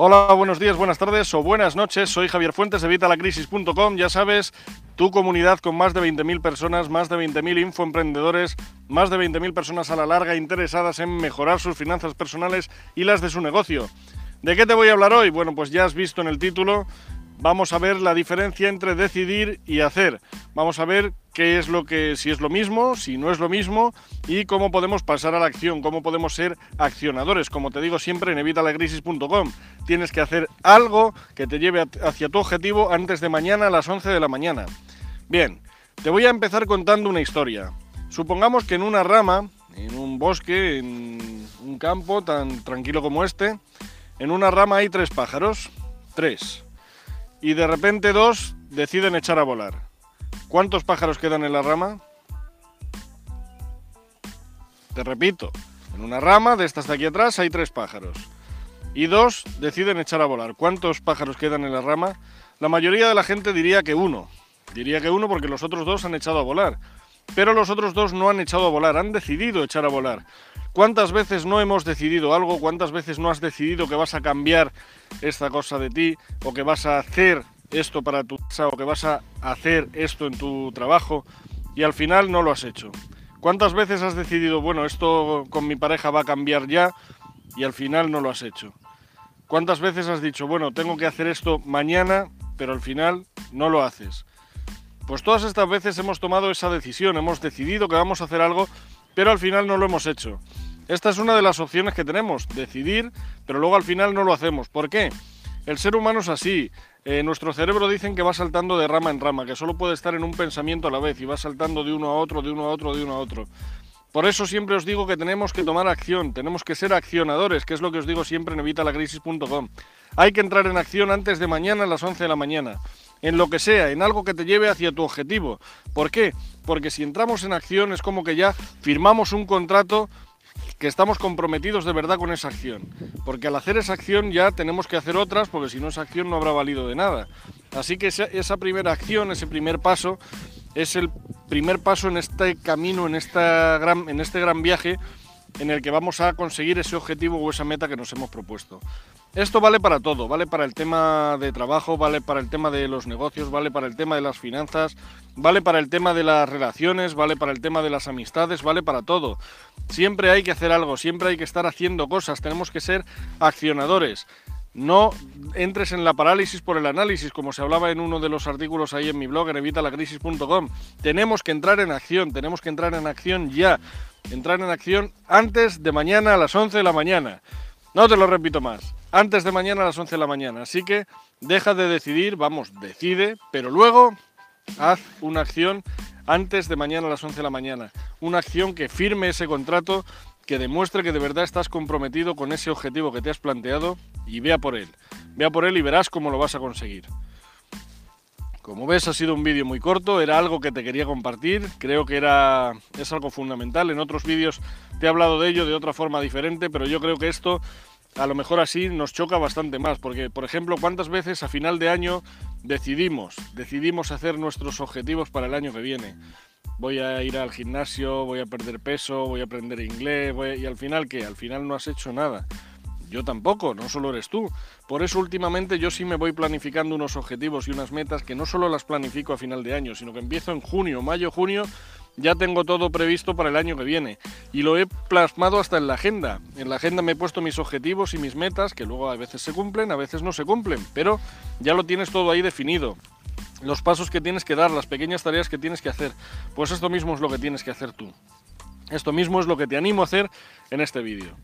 Hola, buenos días, buenas tardes o buenas noches. Soy Javier Fuentes de Vitalacrisis.com. Ya sabes, tu comunidad con más de 20.000 personas, más de 20.000 infoemprendedores, más de 20.000 personas a la larga interesadas en mejorar sus finanzas personales y las de su negocio. ¿De qué te voy a hablar hoy? Bueno, pues ya has visto en el título, vamos a ver la diferencia entre decidir y hacer. Vamos a ver qué es lo que, si es lo mismo, si no es lo mismo y cómo podemos pasar a la acción, cómo podemos ser accionadores. Como te digo siempre en evitalacrisis.com, tienes que hacer algo que te lleve hacia tu objetivo antes de mañana a las 11 de la mañana. Bien, te voy a empezar contando una historia. Supongamos que en una rama, en un bosque, en un campo tan tranquilo como este, en una rama hay tres pájaros. Tres y de repente dos deciden echar a volar. ¿Cuántos pájaros quedan en la rama? Te repito, en una rama de estas de aquí atrás hay tres pájaros. Y dos deciden echar a volar. ¿Cuántos pájaros quedan en la rama? La mayoría de la gente diría que uno. Diría que uno porque los otros dos han echado a volar. Pero los otros dos no han echado a volar, han decidido echar a volar. ¿Cuántas veces no hemos decidido algo? ¿Cuántas veces no has decidido que vas a cambiar esta cosa de ti? ¿O que vas a hacer esto para tu casa? ¿O que vas a hacer esto en tu trabajo? Y al final no lo has hecho. ¿Cuántas veces has decidido, bueno, esto con mi pareja va a cambiar ya? Y al final no lo has hecho. ¿Cuántas veces has dicho, bueno, tengo que hacer esto mañana, pero al final no lo haces? Pues todas estas veces hemos tomado esa decisión, hemos decidido que vamos a hacer algo, pero al final no lo hemos hecho. Esta es una de las opciones que tenemos, decidir, pero luego al final no lo hacemos. ¿Por qué? El ser humano es así. Eh, nuestro cerebro dicen que va saltando de rama en rama, que solo puede estar en un pensamiento a la vez y va saltando de uno a otro, de uno a otro, de uno a otro. Por eso siempre os digo que tenemos que tomar acción, tenemos que ser accionadores, que es lo que os digo siempre en evitalacrisis.com. Hay que entrar en acción antes de mañana a las 11 de la mañana en lo que sea, en algo que te lleve hacia tu objetivo. ¿Por qué? Porque si entramos en acción es como que ya firmamos un contrato que estamos comprometidos de verdad con esa acción. Porque al hacer esa acción ya tenemos que hacer otras, porque si no esa acción no habrá valido de nada. Así que esa, primera acción, ese primer paso, es el primer paso en este camino, en, esta gran, en este gran viaje en el que vamos a conseguir ese objetivo o esa meta que nos hemos propuesto. Esto vale para todo, vale para el tema de trabajo, vale para el tema de los negocios, vale para el tema de las finanzas, vale para el tema de las relaciones, vale para el tema de las amistades, vale para todo. Siempre hay que hacer algo, siempre hay que estar haciendo cosas, tenemos que ser accionadores. No entres en la parálisis por el análisis, como se hablaba en uno de los artículos ahí en mi blog en evitalacrisis.com. Tenemos que entrar en acción, tenemos que entrar en acción ya. Entrar en acción antes de mañana a las 11 de la mañana. No te lo repito más antes de mañana a las 11 de la mañana. Así que deja de decidir, vamos, decide, pero luego haz una acción antes de mañana a las 11 de la mañana. Una acción que firme ese contrato, que demuestre que de verdad estás comprometido con ese objetivo que te has planteado y vea por él. Vea por él y verás cómo lo vas a conseguir. Como ves ha sido un vídeo muy corto, era algo que te quería compartir, creo que era, es algo fundamental, en otros vídeos te he hablado de ello de otra forma diferente, pero yo creo que esto a lo mejor así nos choca bastante más, porque por ejemplo, ¿cuántas veces a final de año decidimos, decidimos hacer nuestros objetivos para el año que viene? Voy a ir al gimnasio, voy a perder peso, voy a aprender inglés, y al final ¿qué? Al final no has hecho nada. Yo tampoco, no solo eres tú. Por eso últimamente yo sí me voy planificando unos objetivos y unas metas que no solo las planifico a final de año, sino que empiezo en junio, mayo, junio ya tengo todo previsto para el año que viene y lo he plasmado hasta en la agenda. En la agenda me he puesto mis objetivos y mis metas, que luego a veces se cumplen, a veces no se cumplen, pero ya lo tienes todo ahí definido. Los pasos que tienes que dar, las pequeñas tareas que tienes que hacer, pues esto mismo es lo que tienes que hacer tú. Esto mismo es lo que te animo a hacer en este vídeo.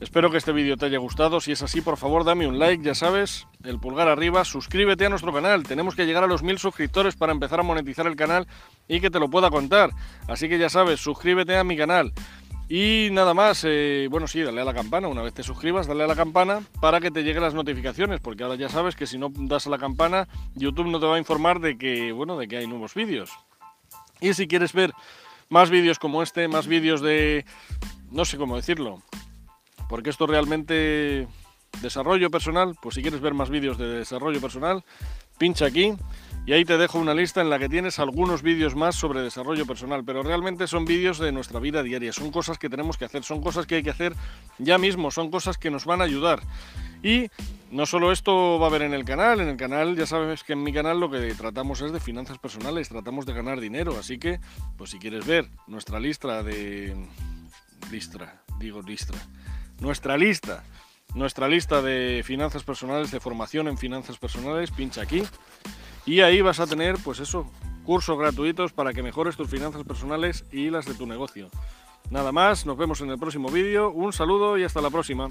Espero que este vídeo te haya gustado. Si es así, por favor, dame un like, ya sabes, el pulgar arriba. Suscríbete a nuestro canal. Tenemos que llegar a los mil suscriptores para empezar a monetizar el canal y que te lo pueda contar. Así que ya sabes, suscríbete a mi canal. Y nada más, eh, bueno, sí, dale a la campana. Una vez te suscribas, dale a la campana para que te lleguen las notificaciones, porque ahora ya sabes que si no das a la campana, YouTube no te va a informar de que, bueno, de que hay nuevos vídeos. Y si quieres ver más vídeos como este, más vídeos de, no sé cómo decirlo, porque esto realmente desarrollo personal, pues si quieres ver más vídeos de desarrollo personal, pincha aquí y ahí te dejo una lista en la que tienes algunos vídeos más sobre desarrollo personal, pero realmente son vídeos de nuestra vida diaria, son cosas que tenemos que hacer, son cosas que hay que hacer ya mismo, son cosas que nos van a ayudar. Y no solo esto va a haber en el canal, en el canal ya sabes que en mi canal lo que tratamos es de finanzas personales, tratamos de ganar dinero, así que pues si quieres ver nuestra lista de lista, digo lista, nuestra lista, nuestra lista de finanzas personales, de formación en finanzas personales, pincha aquí y ahí vas a tener pues eso, cursos gratuitos para que mejores tus finanzas personales y las de tu negocio. Nada más, nos vemos en el próximo vídeo, un saludo y hasta la próxima.